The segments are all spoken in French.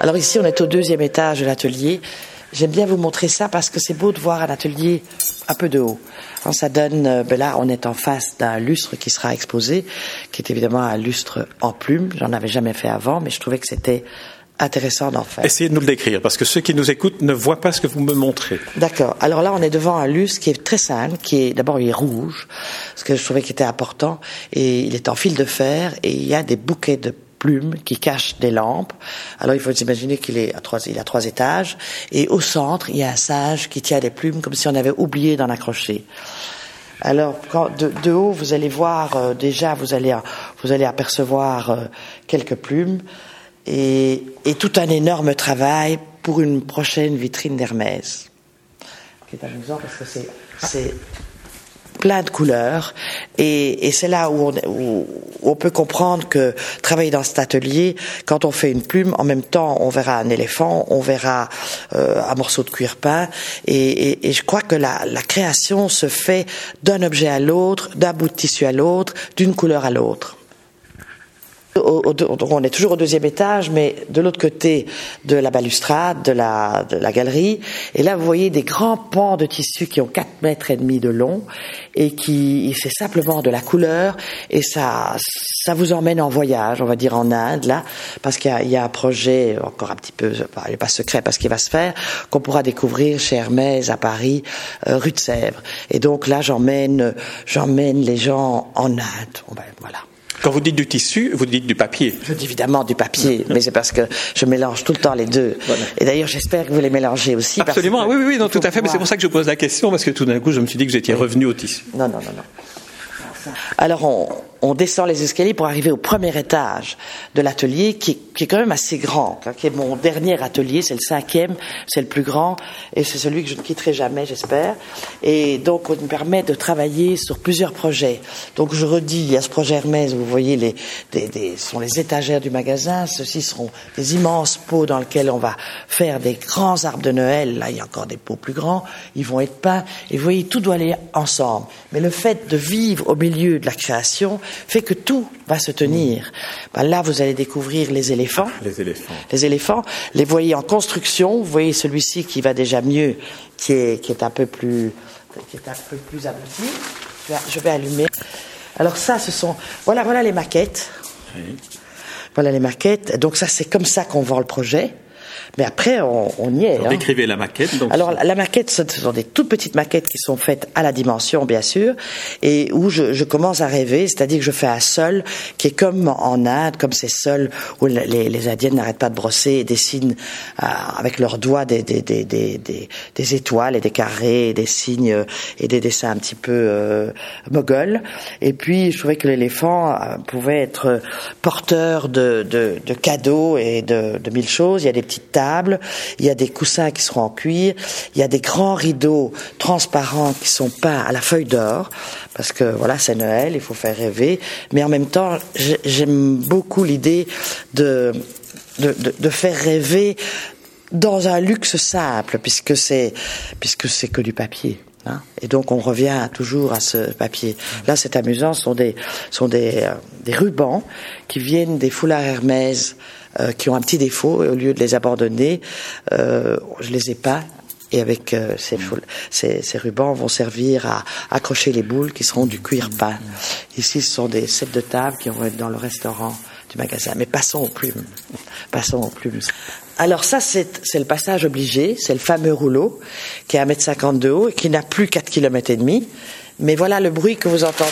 Alors ici, on est au deuxième étage de l'atelier. J'aime bien vous montrer ça parce que c'est beau de voir un atelier un peu de haut. Alors, ça donne, euh, ben là, on est en face d'un lustre qui sera exposé, qui est évidemment un lustre en plume. J'en avais jamais fait avant, mais je trouvais que c'était intéressant d'en faire. Essayez de nous le décrire, parce que ceux qui nous écoutent ne voient pas ce que vous me montrez. D'accord. Alors là, on est devant un lustre qui est très simple, qui est d'abord il est rouge, ce que je trouvais qui était important, et il est en fil de fer, et il y a des bouquets de plumes qui cachent des lampes. Alors il faut s'imaginer qu'il est à trois, il a trois étages, et au centre il y a un sage qui tient des plumes comme si on avait oublié d'en accrocher. Alors, de, haut, vous allez voir euh, déjà, vous allez, vous allez apercevoir euh, quelques plumes et, tout un énorme travail pour une prochaine vitrine d'Hermès. Qui est amusant parce que c'est plein de couleurs et, et c'est là où on, où on, peut comprendre que travailler dans cet atelier, quand on fait une plume, en même temps on verra un éléphant, on verra euh, un morceau de cuir peint et, et, et je crois que la, la création se fait d'un objet à l'autre, d'un bout de tissu à l'autre, d'une couleur à l'autre. On est toujours au deuxième étage, mais de l'autre côté de la balustrade, de la, de la galerie. Et là, vous voyez des grands pans de tissu qui ont 4 mètres et demi de long et qui, c'est simplement de la couleur et ça, ça vous emmène en voyage, on va dire en Inde, là, parce qu'il y, y, a un projet encore un petit peu, il n'est pas secret parce qu'il va se faire, qu'on pourra découvrir chez Hermès à Paris, euh, rue de Sèvres. Et donc là, j'emmène, j'emmène les gens en Inde. Ben, voilà. Quand vous dites du tissu, vous dites du papier. Je dis évidemment du papier, mais c'est parce que je mélange tout le temps les deux. Voilà. Et d'ailleurs, j'espère que vous les mélangez aussi. Absolument, oui, oui, oui, non, tout à fait. Mais c'est pour ça que je pose la question, parce que tout d'un coup, je me suis dit que étiez revenu au tissu. Non, non, non, non. Alors on, on, descend les escaliers pour arriver au premier étage de l'atelier, qui, qui, est quand même assez grand, hein, qui est mon dernier atelier, c'est le cinquième, c'est le plus grand, et c'est celui que je ne quitterai jamais, j'espère. Et donc on me permet de travailler sur plusieurs projets. Donc je redis, il y a ce projet Hermès, vous voyez, les, des, des, sont les étagères du magasin, ceux-ci seront des immenses pots dans lesquels on va faire des grands arbres de Noël, là il y a encore des pots plus grands, ils vont être peints, et vous voyez, tout doit aller ensemble. Mais le fait de vivre au milieu de la création fait que tout va se tenir. Ben là, vous allez découvrir les éléphants. Les éléphants. Les éléphants. Les voyez en construction. Vous voyez celui-ci qui va déjà mieux, qui est, qui est un peu plus, qui est un peu plus abouti. Je vais, je vais allumer. Alors ça, ce sont, voilà, voilà les maquettes. Oui. Voilà les maquettes. Donc ça, c'est comme ça qu'on vend le projet. Mais après, on, on y est. Alors, hein. Décrivez la maquette. Donc Alors, la maquette, ce sont des toutes petites maquettes qui sont faites à la dimension, bien sûr, et où je, je commence à rêver, c'est-à-dire que je fais un sol qui est comme en Inde, comme ces sols où les, les Indiennes n'arrêtent pas de brosser et dessinent euh, avec leurs doigts des, des, des, des, des étoiles et des carrés, et des signes et des dessins un petit peu euh, mogol. Et puis, je trouvais que l'éléphant euh, pouvait être porteur de, de, de cadeaux et de, de mille choses. Il y a des petites tables, il y a des coussins qui seront en cuir, il y a des grands rideaux transparents qui sont peints à la feuille d'or, parce que voilà, c'est Noël, il faut faire rêver, mais en même temps, j'aime beaucoup l'idée de, de, de, faire rêver dans un luxe simple, puisque c'est puisque c'est que du papier. Hein et donc on revient toujours à ce papier. Là, c'est amusant, ce sont des sont des, euh, des rubans qui viennent des foulards Hermès euh, qui ont un petit défaut. Et au lieu de les abandonner, euh, je les ai pas. Et avec euh, ces, ces, ces, rubans vont servir à accrocher les boules qui seront du cuir peint. Ici, ce sont des sets de table qui vont être dans le restaurant du magasin. Mais passons aux plumes. Passons aux plumes. Alors ça, c'est le passage obligé, c'est le fameux rouleau qui est à 1m50 de haut et qui n'a plus 4 km et demi. Mais voilà le bruit que vous entendez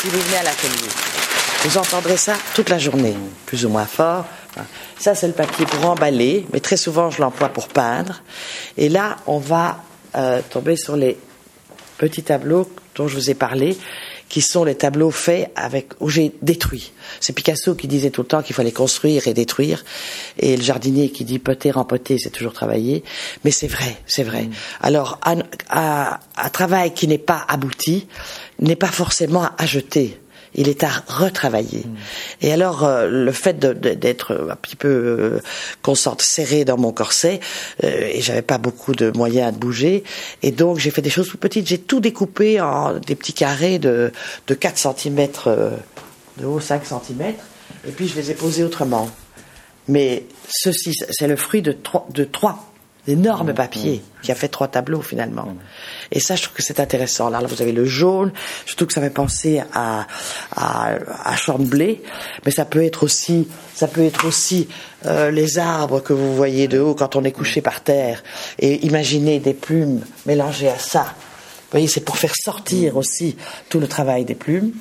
si vous venez à l'atelier. Vous entendrez ça toute la journée, plus ou moins fort. Ça, c'est le papier pour emballer, mais très souvent, je l'emploie pour peindre. Et là, on va euh, tomber sur les petits tableaux dont je vous ai parlé, qui sont les tableaux faits avec où j'ai détruit. C'est Picasso qui disait tout le temps qu'il fallait construire et détruire, et le jardinier qui dit poter, rempoter, c'est toujours travailler. Mais c'est vrai, c'est vrai. Mmh. Alors, un, un, un travail qui n'est pas abouti n'est pas forcément à jeter il est à retravailler. Mmh. Et alors, euh, le fait d'être un petit peu euh, serré dans mon corset, euh, et j'avais pas beaucoup de moyens de bouger, et donc j'ai fait des choses tout petites. J'ai tout découpé en des petits carrés de, de 4 cm de haut, 5 cm. et puis je les ai posés autrement. Mais ceci, c'est le fruit de trois, de trois énormes papiers qui a fait trois tableaux finalement. Et ça, je trouve que c'est intéressant. Là, là, vous avez le jaune, trouve que ça fait penser à, à, à mais ça peut être aussi, ça peut être aussi euh, les arbres que vous voyez de haut quand on est couché par terre. Et imaginez des plumes mélangées à ça. Vous voyez, c'est pour faire sortir aussi tout le travail des plumes.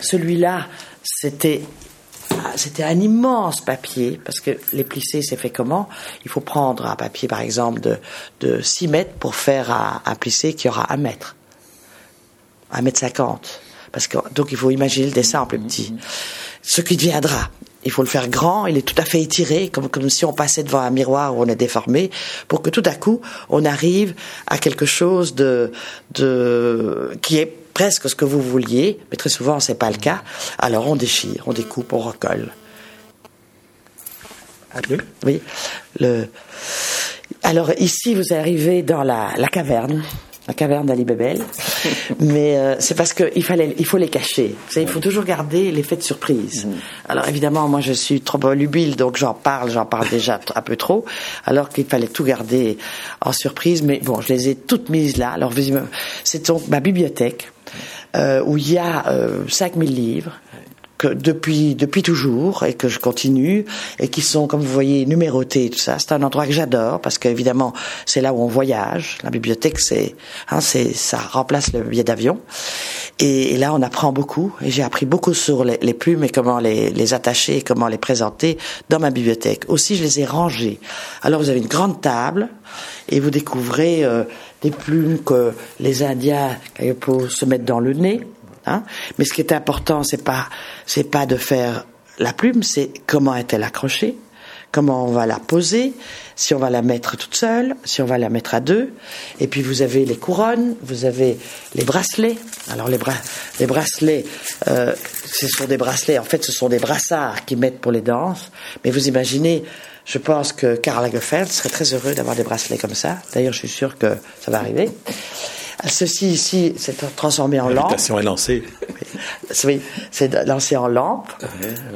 Celui-là, c'était c'était un immense papier, parce que les plissés, c'est fait comment? Il faut prendre un papier, par exemple, de, de 6 mètres pour faire un, un plissé qui aura un mètre. Un mètre cinquante. Parce que, donc il faut imaginer le dessin en plus petit. Ce qui deviendra, il faut le faire grand, il est tout à fait étiré, comme, comme si on passait devant un miroir où on est déformé, pour que tout à coup, on arrive à quelque chose de, de, qui est presque ce que vous vouliez, mais très souvent c'est pas le cas. Alors on déchire, on découpe, on recolle. Oui. Le... Alors ici vous arrivez dans la, la caverne la caverne d'Ali Bebel. Mais euh, c'est parce qu'il fallait, il faut les cacher. Vous savez, il faut toujours garder l'effet de surprise. Alors évidemment, moi je suis trop volubile, donc j'en parle, j'en parle déjà un peu trop, alors qu'il fallait tout garder en surprise. Mais bon, je les ai toutes mises là. Alors c'est donc ma bibliothèque euh, où il y a euh, 5000 livres que depuis depuis toujours et que je continue et qui sont comme vous voyez numérotés tout ça. C'est un endroit que j'adore parce qu'évidemment c'est là où on voyage. La bibliothèque c'est hein, c'est ça remplace le billet d'avion et, là on apprend beaucoup. Et j'ai appris beaucoup sur les, plumes et comment les, attacher et comment les présenter dans ma bibliothèque. Aussi je les ai rangées. Alors vous avez une grande table et vous découvrez euh, des plumes que les Indiens se mettre dans le nez Hein. Mais ce qui est important, c'est pas c'est pas de faire la plume, c'est comment est-elle accrochée, comment on va la poser, si on va la mettre toute seule, si on va la mettre à deux. Et puis vous avez les couronnes, vous avez les bracelets. Alors les, bra les bracelets, euh, ce sont des bracelets. En fait, ce sont des brassards qu'ils mettent pour les danses. Mais vous imaginez. Je pense que Karl Lagerfeld serait très heureux d'avoir des bracelets comme ça. D'ailleurs, je suis sûr que ça va arriver. Ceci ici, c'est transformé en lampe. L'invitation est lancée. Oui, c'est lancé en lampe.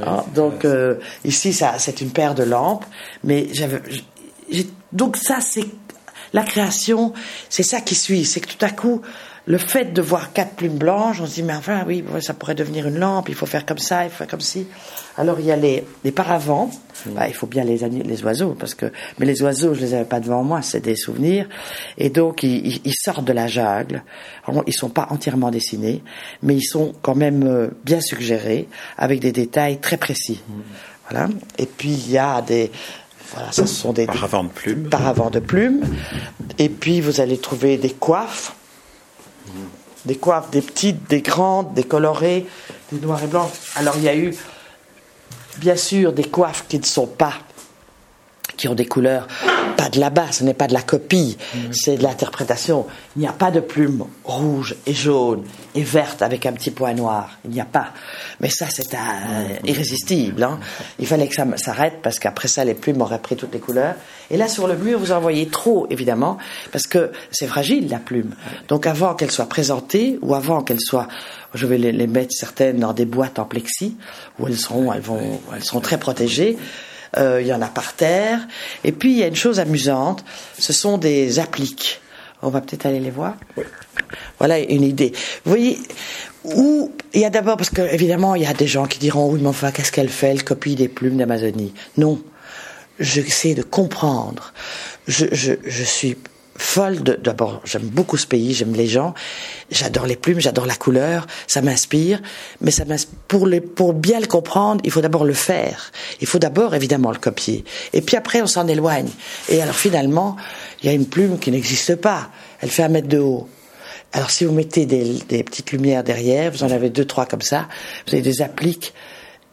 Ah, donc euh, ici, ça, c'est une paire de lampes. Mais j'avais, donc ça, c'est la création. C'est ça qui suit. C'est que tout à coup, le fait de voir quatre plumes blanches, on se dit mais enfin oui, ça pourrait devenir une lampe. Il faut faire comme ça, il faut faire comme ci. Alors il y a les, les paravents. Mm. Bah, il faut bien les, les oiseaux parce que mais les oiseaux je les avais pas devant moi, c'est des souvenirs et donc ils, ils, sortent de la jungle. Alors, ils sont pas entièrement dessinés, mais ils sont quand même euh, bien suggérés avec des détails très précis. Mm. Voilà. Et puis il y a des voilà, ce sont des paravents de plumes. Paravents de plumes. Et puis vous allez trouver des coiffes. Des coiffes, des petites, des grandes, des colorées, des noirs et blancs. Alors il y a eu bien sûr des coiffes qui ne sont pas qui ont des couleurs pas de là-bas, ce n'est pas de la copie, c'est de l'interprétation. Il n'y a pas de plumes rouges et jaunes et vertes avec un petit point noir. Il n'y a pas. Mais ça, c'est irrésistible. Hein. Il fallait que ça s'arrête parce qu'après ça, les plumes auraient pris toutes les couleurs. Et là, sur le mur, vous en voyez trop, évidemment, parce que c'est fragile, la plume. Donc avant qu'elle soit présentée ou avant qu'elle soit je vais les, mettre certaines dans des boîtes en plexi où elles seront, elles vont, elles seront très protégées. Euh, il y en a par terre. Et puis il y a une chose amusante, ce sont des appliques. On va peut-être aller les voir. Oui. Voilà une idée. Vous voyez, où il y a d'abord parce que évidemment il y a des gens qui diront oui mais enfin qu'est-ce qu'elle fait Elle copie des plumes d'Amazonie? Non, j'essaie de comprendre. Je, je, je suis folle de d'abord j'aime beaucoup ce pays j'aime les gens j'adore les plumes j'adore la couleur ça m'inspire mais ça pour les pour bien le comprendre il faut d'abord le faire. Il faut d'abord évidemment le copier. Et puis après on s'en éloigne. Et alors finalement il y a une plume qui n'existe pas. Elle fait un mètre de haut. Alors si vous mettez des, des petites lumières derrière vous en avez deux trois comme ça vous avez des appliques.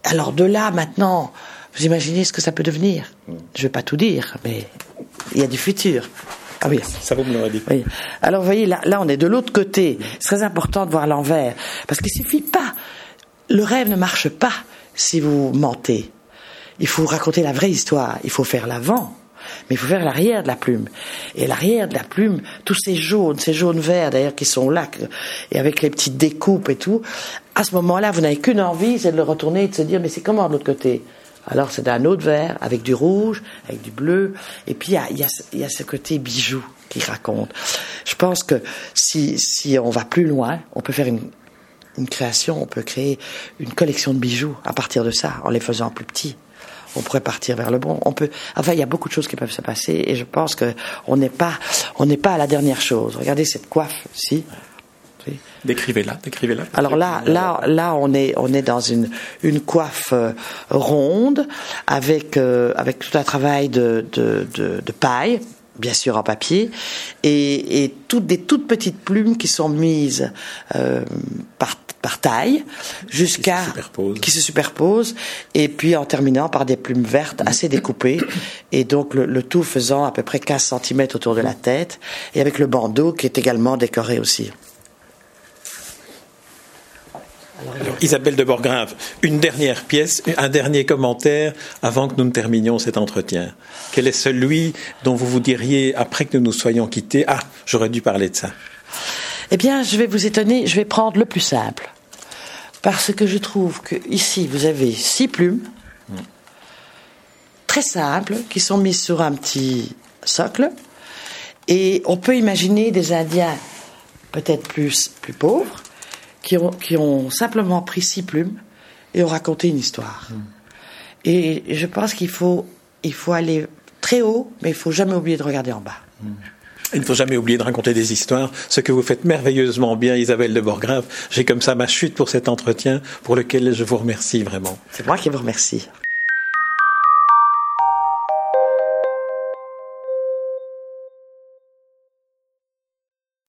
Alors de là maintenant vous imaginez ce que ça peut devenir. Je vais pas tout dire mais il y a du futur ah oui. Ça vous me l'aurait dit. Oui. Alors vous voyez, là, là on est de l'autre côté. C'est très important de voir l'envers. Parce qu'il suffit pas. Le rêve ne marche pas si vous mentez. Il faut raconter la vraie histoire. Il faut faire l'avant. mais il faut faire l'arrière de la plume. Et l'arrière de la plume, tous ces jaunes, ces jaunes verts d'ailleurs qui sont là, et avec les petites découpes et tout, à ce moment-là, vous n'avez qu'une envie, c'est de le retourner et de se dire, mais c'est comment de l'autre côté? Alors c'est d'un autre vert, avec du rouge, avec du bleu, et puis il y a, y, a, y a, ce côté bijou qui raconte. Je pense que si, si on va plus loin, on peut faire une, une création, on peut créer une collection de bijoux à partir de ça, en les faisant plus petits. On pourrait partir vers le bon. On peut. Enfin, il y a beaucoup de choses qui peuvent se passer, et je pense que on n'est pas, on n'est pas à la dernière chose. Regardez cette coiffe, si. Décrivez-la, décrivez-la. Alors là, là, là, on est, on est dans une, une coiffe euh, ronde avec, euh, avec tout un travail de, de, de, de, paille, bien sûr en papier, et, et toutes des toutes petites plumes qui sont mises euh, par par taille jusqu'à qui, se superposent et puis en terminant par des plumes vertes assez découpées et donc le, le, tout faisant à peu près 15 cm autour de la tête et avec le bandeau qui est également décoré aussi. Isabelle de Borgrave, une dernière pièce, un dernier commentaire avant que nous ne terminions cet entretien. Quel est celui dont vous vous diriez, après que nous nous soyons quittés, ah, j'aurais dû parler de ça Eh bien, je vais vous étonner, je vais prendre le plus simple. Parce que je trouve que ici, vous avez six plumes, très simples, qui sont mises sur un petit socle. Et on peut imaginer des Indiens peut-être plus pauvres, qui ont, qui ont simplement pris six plumes et ont raconté une histoire. Mm. Et je pense qu'il faut, il faut aller très haut, mais il faut jamais oublier de regarder en bas. Mm. Il ne faut jamais oublier de raconter des histoires, ce que vous faites merveilleusement bien, Isabelle de Borgrave. J'ai comme ça ma chute pour cet entretien, pour lequel je vous remercie vraiment. C'est moi qui vous remercie.